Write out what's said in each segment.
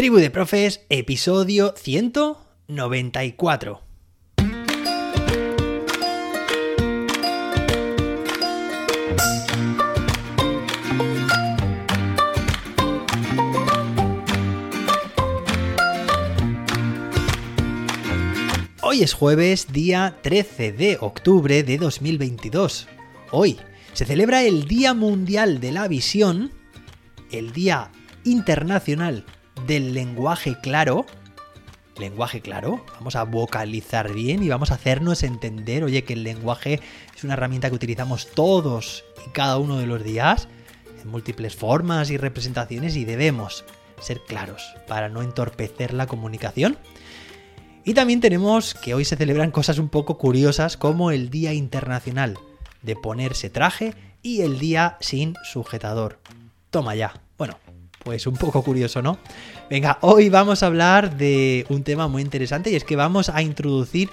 Tribu de Profes, episodio 194. Hoy es jueves, día 13 de octubre de 2022. Hoy se celebra el Día Mundial de la Visión, el Día Internacional del Lenguaje Claro. Lenguaje claro, vamos a vocalizar bien y vamos a hacernos entender, oye, que el lenguaje es una herramienta que utilizamos todos y cada uno de los días, en múltiples formas y representaciones y debemos ser claros para no entorpecer la comunicación. Y también tenemos que hoy se celebran cosas un poco curiosas como el Día Internacional de ponerse traje y el Día sin sujetador. Toma ya. Pues un poco curioso, ¿no? Venga, hoy vamos a hablar de un tema muy interesante y es que vamos a introducir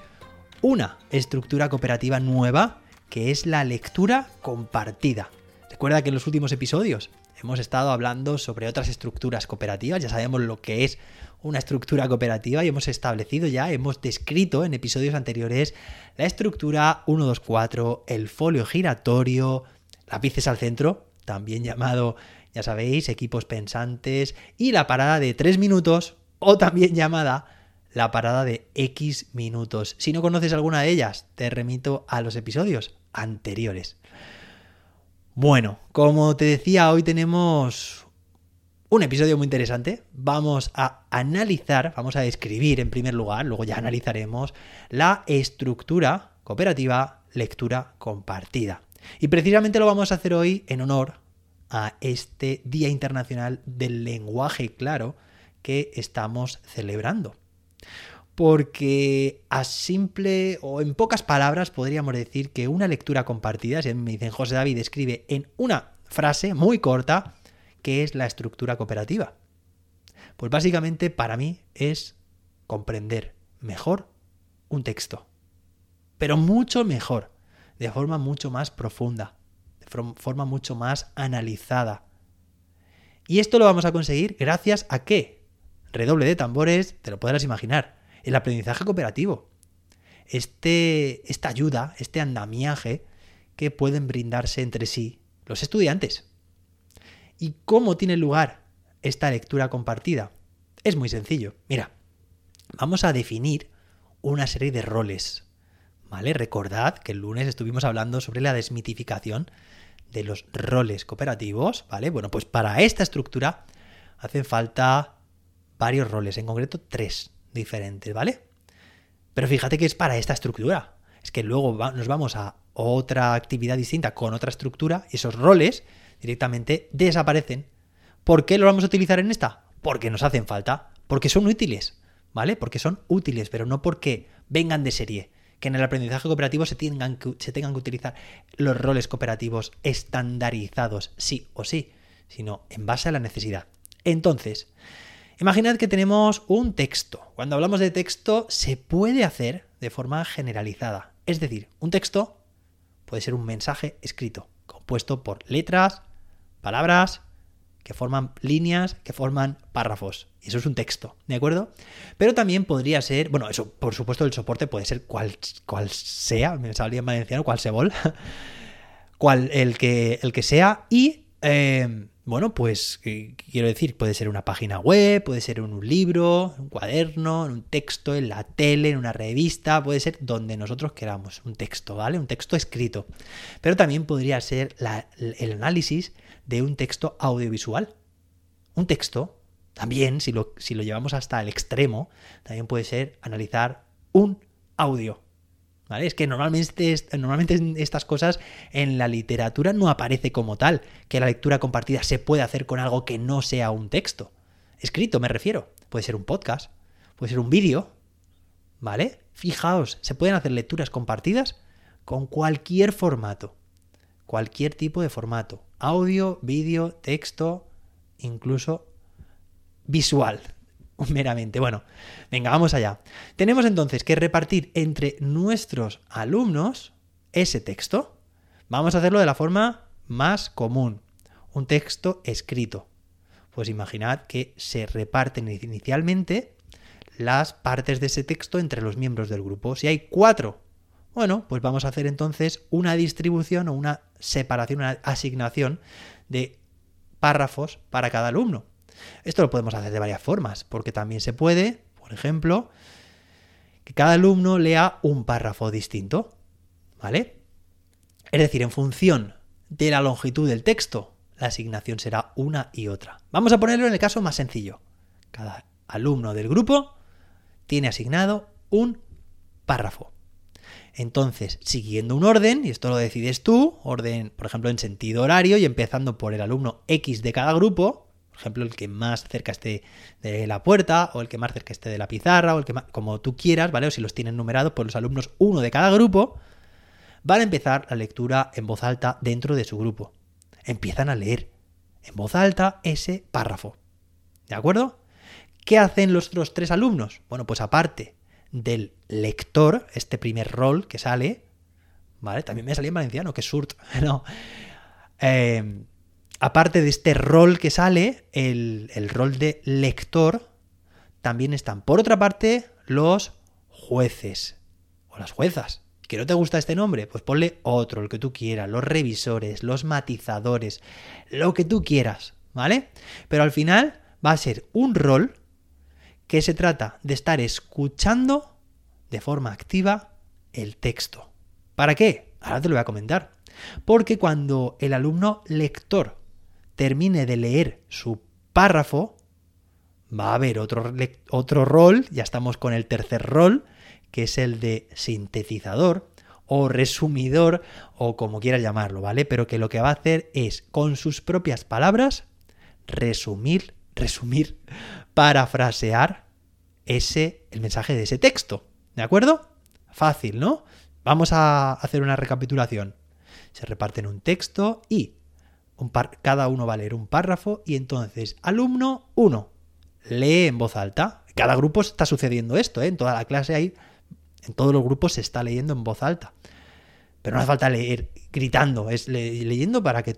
una estructura cooperativa nueva que es la lectura compartida. Recuerda que en los últimos episodios hemos estado hablando sobre otras estructuras cooperativas, ya sabemos lo que es una estructura cooperativa y hemos establecido ya, hemos descrito en episodios anteriores la estructura 124, el folio giratorio, lápices al centro, también llamado ya sabéis, equipos pensantes y la parada de 3 minutos o también llamada la parada de X minutos. Si no conoces alguna de ellas, te remito a los episodios anteriores. Bueno, como te decía, hoy tenemos un episodio muy interesante. Vamos a analizar, vamos a describir en primer lugar, luego ya analizaremos la estructura cooperativa lectura compartida. Y precisamente lo vamos a hacer hoy en honor a este Día Internacional del Lenguaje Claro que estamos celebrando. Porque a simple o en pocas palabras podríamos decir que una lectura compartida, si me dicen José David, escribe en una frase muy corta qué es la estructura cooperativa. Pues básicamente para mí es comprender mejor un texto. Pero mucho mejor, de forma mucho más profunda forma mucho más analizada. Y esto lo vamos a conseguir gracias a qué? Redoble de tambores, te lo podrás imaginar, el aprendizaje cooperativo. Este, esta ayuda, este andamiaje que pueden brindarse entre sí los estudiantes. ¿Y cómo tiene lugar esta lectura compartida? Es muy sencillo. Mira, vamos a definir una serie de roles. ¿Vale? Recordad que el lunes estuvimos hablando sobre la desmitificación de los roles cooperativos, ¿vale? Bueno, pues para esta estructura hacen falta varios roles, en concreto tres diferentes, ¿vale? Pero fíjate que es para esta estructura. Es que luego nos vamos a otra actividad distinta con otra estructura y esos roles directamente desaparecen. ¿Por qué los vamos a utilizar en esta? Porque nos hacen falta, porque son útiles, ¿vale? Porque son útiles, pero no porque vengan de serie que en el aprendizaje cooperativo se tengan, que, se tengan que utilizar los roles cooperativos estandarizados, sí o sí, sino en base a la necesidad. Entonces, imaginad que tenemos un texto. Cuando hablamos de texto, se puede hacer de forma generalizada. Es decir, un texto puede ser un mensaje escrito, compuesto por letras, palabras, que forman líneas, que forman párrafos. Y eso es un texto, ¿de acuerdo? Pero también podría ser, bueno, eso, por supuesto, el soporte puede ser cual, cual sea, me salía en valenciano, cual se vol, cual, el que, el que sea. Y, eh, bueno, pues, quiero decir, puede ser una página web, puede ser un libro, un cuaderno, un texto, en la tele, en una revista, puede ser donde nosotros queramos, un texto, ¿vale? Un texto escrito. Pero también podría ser el análisis de un texto audiovisual. Un texto, también, si lo, si lo llevamos hasta el extremo, también puede ser analizar un audio. ¿Vale? Es que normalmente, normalmente estas cosas en la literatura no aparece como tal, que la lectura compartida se puede hacer con algo que no sea un texto. Escrito, me refiero. Puede ser un podcast, puede ser un vídeo. ¿Vale? Fijaos, se pueden hacer lecturas compartidas con cualquier formato. Cualquier tipo de formato audio, vídeo, texto, incluso visual, meramente. Bueno, venga, vamos allá. Tenemos entonces que repartir entre nuestros alumnos ese texto. Vamos a hacerlo de la forma más común, un texto escrito. Pues imaginad que se reparten inicialmente las partes de ese texto entre los miembros del grupo. Si hay cuatro, bueno, pues vamos a hacer entonces una distribución o una separación, una asignación de párrafos para cada alumno. Esto lo podemos hacer de varias formas, porque también se puede, por ejemplo, que cada alumno lea un párrafo distinto, ¿vale? Es decir, en función de la longitud del texto, la asignación será una y otra. Vamos a ponerlo en el caso más sencillo. Cada alumno del grupo tiene asignado un párrafo. Entonces, siguiendo un orden, y esto lo decides tú, orden, por ejemplo, en sentido horario y empezando por el alumno X de cada grupo, ejemplo, el que más cerca esté de la puerta o el que más cerca esté de la pizarra o el que más, como tú quieras, ¿vale? O si los tienen numerados por los alumnos uno de cada grupo, van a empezar la lectura en voz alta dentro de su grupo. Empiezan a leer en voz alta ese párrafo. ¿De acuerdo? ¿Qué hacen los otros tres alumnos? Bueno, pues aparte del lector, este primer rol que sale, ¿vale? También me salía en valenciano, que surt, no. Eh, aparte de este rol que sale, el, el rol de lector, también están, por otra parte, los jueces o las juezas. ¿Que no te gusta este nombre? Pues ponle otro, el que tú quieras, los revisores, los matizadores, lo que tú quieras, ¿vale? Pero al final va a ser un rol que se trata de estar escuchando de forma activa el texto. ¿Para qué? Ahora te lo voy a comentar. Porque cuando el alumno lector termine de leer su párrafo, va a haber otro, otro rol, ya estamos con el tercer rol, que es el de sintetizador o resumidor o como quieras llamarlo, ¿vale? Pero que lo que va a hacer es con sus propias palabras resumir, resumir parafrasear ese, el mensaje de ese texto. ¿De acuerdo? Fácil, ¿no? Vamos a hacer una recapitulación. Se reparten un texto y cada uno va a leer un párrafo y entonces alumno 1 lee en voz alta. Cada grupo está sucediendo esto, ¿eh? En toda la clase hay, en todos los grupos se está leyendo en voz alta. Pero no hace falta leer gritando, es leyendo para que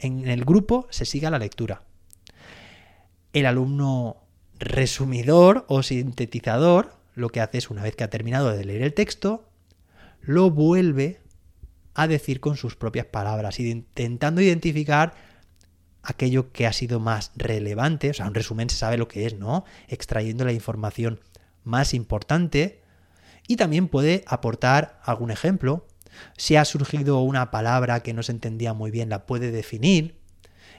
en el grupo se siga la lectura. El alumno resumidor o sintetizador lo que hace es, una vez que ha terminado de leer el texto, lo vuelve a decir con sus propias palabras, intentando identificar aquello que ha sido más relevante, o sea, un resumen se sabe lo que es, ¿no? Extrayendo la información más importante y también puede aportar algún ejemplo. Si ha surgido una palabra que no se entendía muy bien, la puede definir.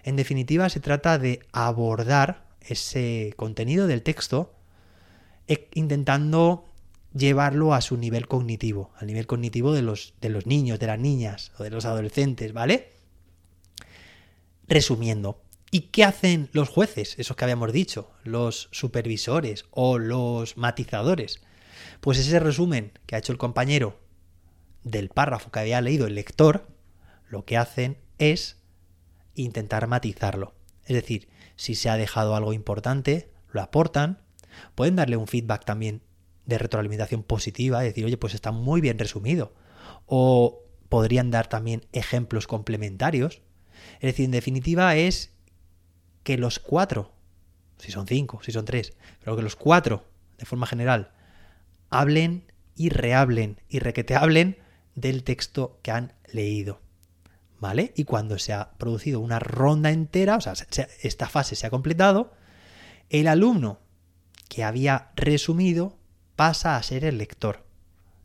En definitiva, se trata de abordar ese contenido del texto e intentando llevarlo a su nivel cognitivo, al nivel cognitivo de los, de los niños, de las niñas o de los adolescentes, ¿vale? Resumiendo, ¿y qué hacen los jueces, esos que habíamos dicho, los supervisores o los matizadores? Pues ese resumen que ha hecho el compañero del párrafo que había leído el lector, lo que hacen es intentar matizarlo. Es decir, si se ha dejado algo importante, lo aportan, pueden darle un feedback también de retroalimentación positiva, decir, oye, pues está muy bien resumido. O podrían dar también ejemplos complementarios. Es decir, en definitiva es que los cuatro, si son cinco, si son tres, pero que los cuatro, de forma general, hablen y rehablen y requete hablen del texto que han leído. ¿vale? Y cuando se ha producido una ronda entera, o sea, esta fase se ha completado, el alumno que había resumido pasa a ser el lector.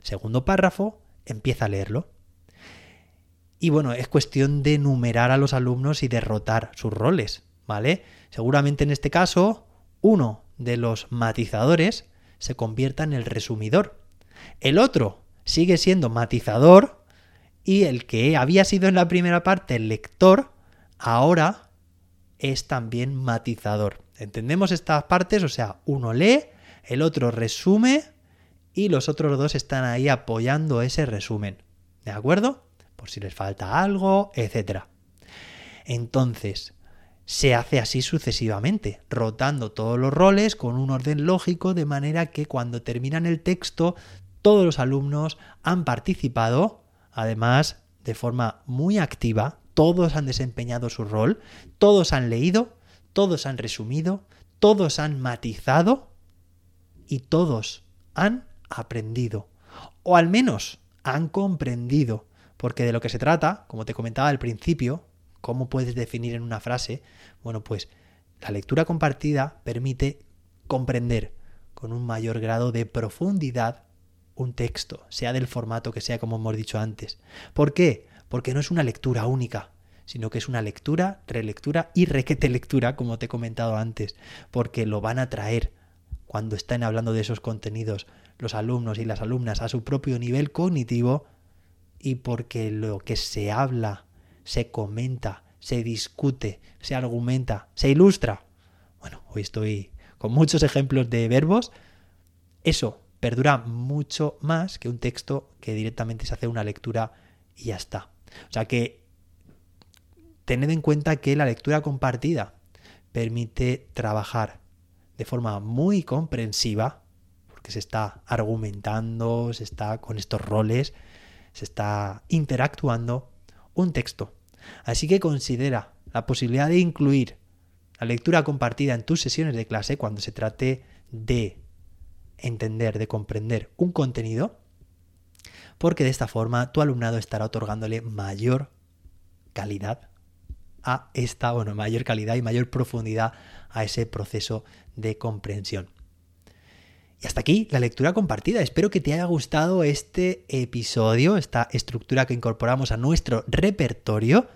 Segundo párrafo, empieza a leerlo. Y bueno, es cuestión de numerar a los alumnos y derrotar sus roles, ¿vale? Seguramente en este caso, uno de los matizadores se convierta en el resumidor. El otro sigue siendo matizador, y el que había sido en la primera parte el lector, ahora es también matizador. ¿Entendemos estas partes? O sea, uno lee, el otro resume y los otros dos están ahí apoyando ese resumen. ¿De acuerdo? Por si les falta algo, etc. Entonces, se hace así sucesivamente, rotando todos los roles con un orden lógico, de manera que cuando terminan el texto, todos los alumnos han participado Además, de forma muy activa, todos han desempeñado su rol, todos han leído, todos han resumido, todos han matizado y todos han aprendido. O al menos han comprendido. Porque de lo que se trata, como te comentaba al principio, ¿cómo puedes definir en una frase? Bueno, pues la lectura compartida permite comprender con un mayor grado de profundidad un texto, sea del formato que sea, como hemos dicho antes. ¿Por qué? Porque no es una lectura única, sino que es una lectura, relectura y requete lectura, como te he comentado antes, porque lo van a traer cuando estén hablando de esos contenidos los alumnos y las alumnas a su propio nivel cognitivo y porque lo que se habla, se comenta, se discute, se argumenta, se ilustra. Bueno, hoy estoy con muchos ejemplos de verbos. Eso perdura mucho más que un texto que directamente se hace una lectura y ya está. O sea que tened en cuenta que la lectura compartida permite trabajar de forma muy comprensiva, porque se está argumentando, se está con estos roles, se está interactuando un texto. Así que considera la posibilidad de incluir la lectura compartida en tus sesiones de clase cuando se trate de entender, de comprender un contenido, porque de esta forma tu alumnado estará otorgándole mayor calidad a esta, bueno, mayor calidad y mayor profundidad a ese proceso de comprensión. Y hasta aquí la lectura compartida. Espero que te haya gustado este episodio, esta estructura que incorporamos a nuestro repertorio.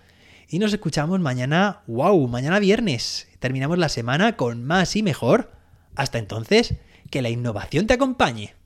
Y nos escuchamos mañana, wow, mañana viernes. Terminamos la semana con más y mejor. Hasta entonces, que la innovación te acompañe.